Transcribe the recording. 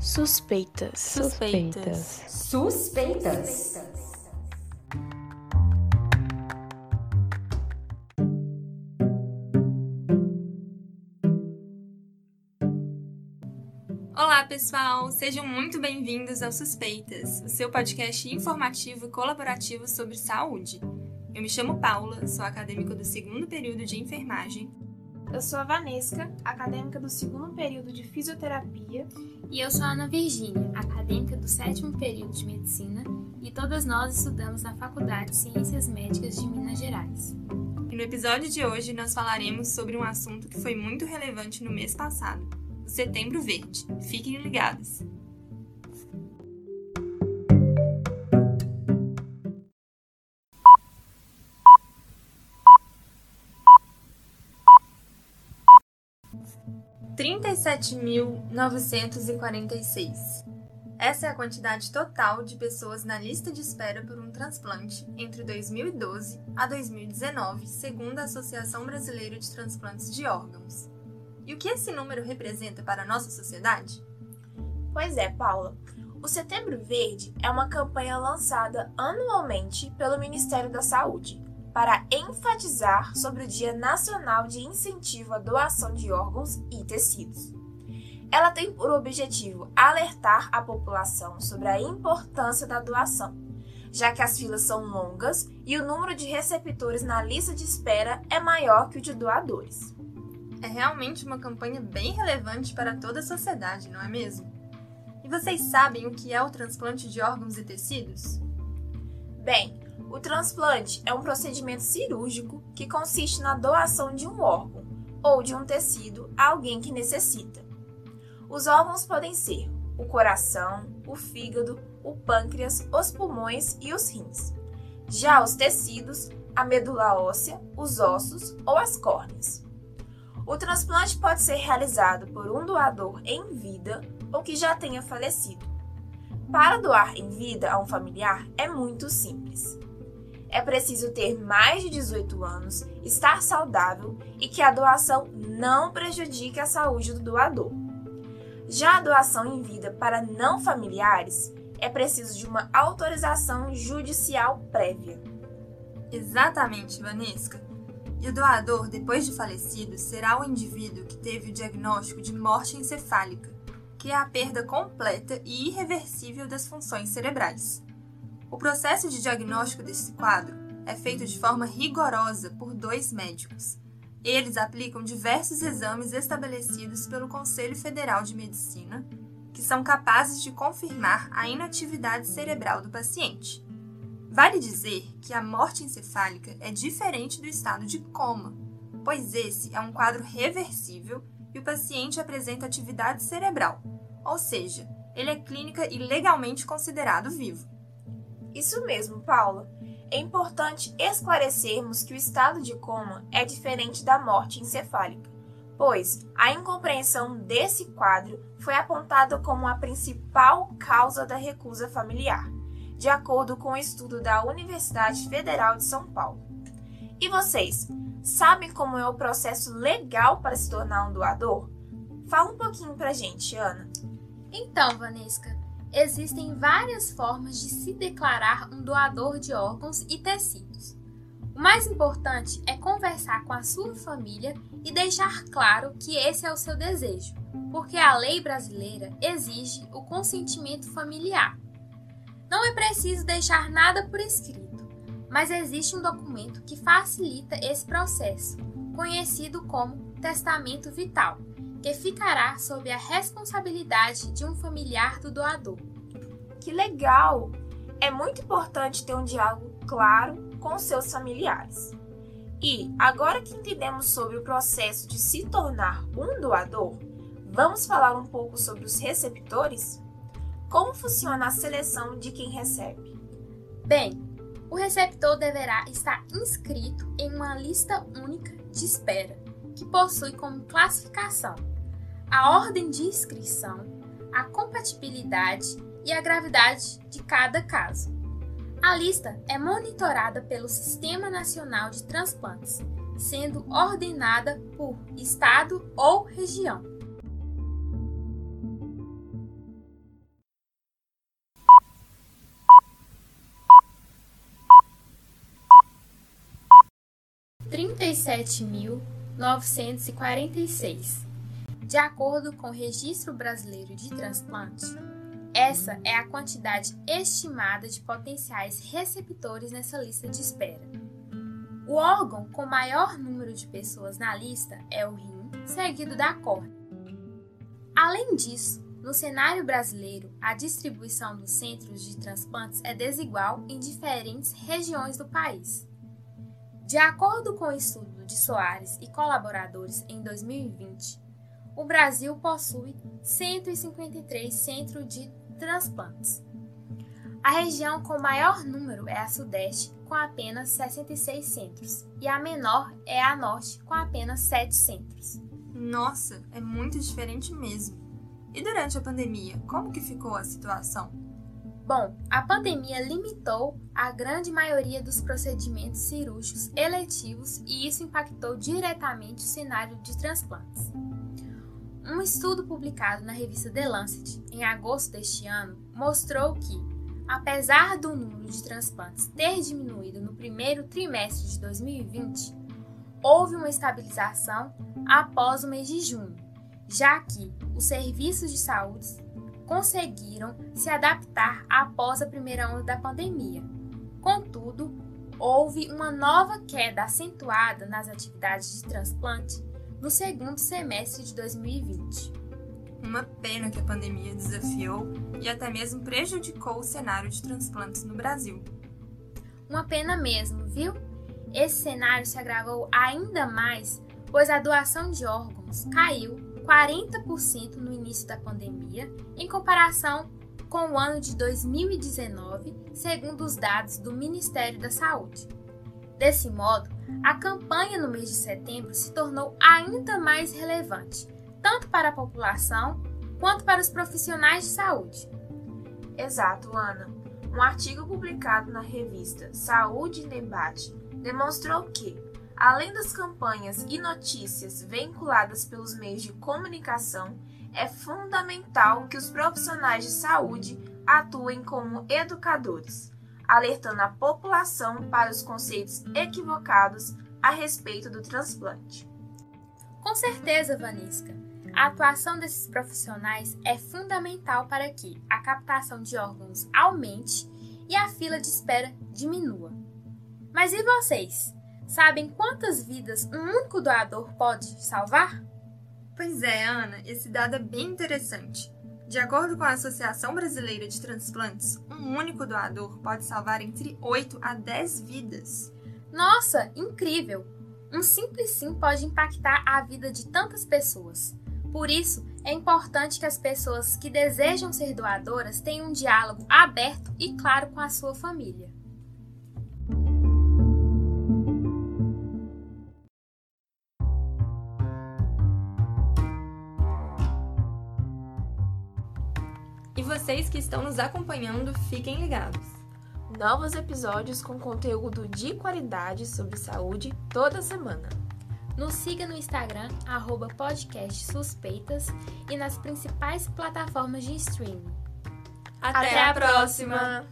Suspeitas. Suspeitas. Suspeitas. Olá, pessoal! Sejam muito bem-vindos ao Suspeitas, o seu podcast informativo e colaborativo sobre saúde. Eu me chamo Paula, sou acadêmica do segundo período de enfermagem. Eu sou a Vanesca, acadêmica do segundo período de fisioterapia. E eu sou a Ana Virgínia, acadêmica do sétimo período de medicina, e todas nós estudamos na Faculdade de Ciências Médicas de Minas Gerais. E no episódio de hoje nós falaremos sobre um assunto que foi muito relevante no mês passado, o Setembro Verde. Fiquem ligados! 37.946. Essa é a quantidade total de pessoas na lista de espera por um transplante entre 2012 a 2019, segundo a Associação Brasileira de Transplantes de Órgãos. E o que esse número representa para a nossa sociedade? Pois é, Paula. O Setembro Verde é uma campanha lançada anualmente pelo Ministério da Saúde, para enfatizar sobre o Dia Nacional de Incentivo à Doação de Órgãos e Tecidos. Ela tem por objetivo alertar a população sobre a importância da doação, já que as filas são longas e o número de receptores na lista de espera é maior que o de doadores. É realmente uma campanha bem relevante para toda a sociedade, não é mesmo? E vocês sabem o que é o transplante de órgãos e tecidos? Bem, o transplante é um procedimento cirúrgico que consiste na doação de um órgão ou de um tecido a alguém que necessita. Os órgãos podem ser o coração, o fígado, o pâncreas, os pulmões e os rins. Já os tecidos, a medula óssea, os ossos ou as córneas. O transplante pode ser realizado por um doador em vida ou que já tenha falecido. Para doar em vida a um familiar é muito simples. É preciso ter mais de 18 anos, estar saudável e que a doação não prejudique a saúde do doador. Já a doação em vida para não familiares é preciso de uma autorização judicial prévia. Exatamente, Vanesca. E o doador, depois de falecido, será o indivíduo que teve o diagnóstico de morte encefálica, que é a perda completa e irreversível das funções cerebrais. O processo de diagnóstico desse quadro é feito de forma rigorosa por dois médicos. Eles aplicam diversos exames estabelecidos pelo Conselho Federal de Medicina, que são capazes de confirmar a inatividade cerebral do paciente. Vale dizer que a morte encefálica é diferente do estado de coma, pois esse é um quadro reversível e o paciente apresenta atividade cerebral, ou seja, ele é clínica e legalmente considerado vivo. Isso mesmo, Paula. É importante esclarecermos que o estado de coma é diferente da morte encefálica, pois a incompreensão desse quadro foi apontada como a principal causa da recusa familiar, de acordo com o um estudo da Universidade Federal de São Paulo. E vocês, sabem como é o processo legal para se tornar um doador? Fala um pouquinho pra gente, Ana. Então, Vanesca, existem várias formas de se declarar um doador de órgãos e tecidos. O mais importante é conversar com a sua família e deixar claro que esse é o seu desejo, porque a lei brasileira exige o consentimento familiar. Não é preciso deixar nada por escrito, mas existe um documento que facilita esse processo, conhecido como testamento vital que ficará sob a responsabilidade de um familiar do doador. Que legal! É muito importante ter um diálogo claro com seus familiares. E, agora que entendemos sobre o processo de se tornar um doador, vamos falar um pouco sobre os receptores? Como funciona a seleção de quem recebe? Bem, o receptor deverá estar inscrito em uma lista única de espera, que possui como classificação a ordem de inscrição, a compatibilidade e a gravidade de cada caso. A lista é monitorada pelo Sistema Nacional de Transplantes, sendo ordenada por estado ou região. Trinta e sete mil novecentos e quarenta e seis de acordo com o Registro Brasileiro de Transplante, essa é a quantidade estimada de potenciais receptores nessa lista de espera. O órgão com maior número de pessoas na lista é o rim, seguido da córnea. Além disso, no cenário brasileiro, a distribuição dos centros de transplantes é desigual em diferentes regiões do país. De acordo com o estudo de Soares e colaboradores em 2020, o Brasil possui 153 centros de transplantes. A região com maior número é a Sudeste, com apenas 66 centros, e a menor é a Norte, com apenas 7 centros. Nossa, é muito diferente mesmo. E durante a pandemia, como que ficou a situação? Bom, a pandemia limitou a grande maioria dos procedimentos cirúrgicos eletivos e isso impactou diretamente o cenário de transplantes. Um estudo publicado na revista The Lancet em agosto deste ano mostrou que, apesar do número de transplantes ter diminuído no primeiro trimestre de 2020, houve uma estabilização após o mês de junho, já que os serviços de saúde conseguiram se adaptar após a primeira onda da pandemia. Contudo, houve uma nova queda acentuada nas atividades de transplante no segundo semestre de 2020. Uma pena que a pandemia desafiou e até mesmo prejudicou o cenário de transplantes no Brasil. Uma pena mesmo, viu? Esse cenário se agravou ainda mais, pois a doação de órgãos caiu 40% no início da pandemia, em comparação com o ano de 2019, segundo os dados do Ministério da Saúde. Desse modo, a campanha no mês de setembro se tornou ainda mais relevante, tanto para a população quanto para os profissionais de saúde. Exato, Ana. Um artigo publicado na revista Saúde em Debate demonstrou que Além das campanhas e notícias veiculadas pelos meios de comunicação, é fundamental que os profissionais de saúde atuem como educadores, alertando a população para os conceitos equivocados a respeito do transplante. Com certeza, Vanisca. A atuação desses profissionais é fundamental para que a captação de órgãos aumente e a fila de espera diminua. Mas e vocês? Sabem quantas vidas um único doador pode salvar? Pois é, Ana, esse dado é bem interessante. De acordo com a Associação Brasileira de Transplantes, um único doador pode salvar entre 8 a 10 vidas. Nossa, incrível! Um simples sim pode impactar a vida de tantas pessoas. Por isso, é importante que as pessoas que desejam ser doadoras tenham um diálogo aberto e claro com a sua família. Vocês que estão nos acompanhando, fiquem ligados. Novos episódios com conteúdo de qualidade sobre saúde toda semana. Nos siga no Instagram, arroba podcast suspeitas e nas principais plataformas de streaming. Até, Até a próxima.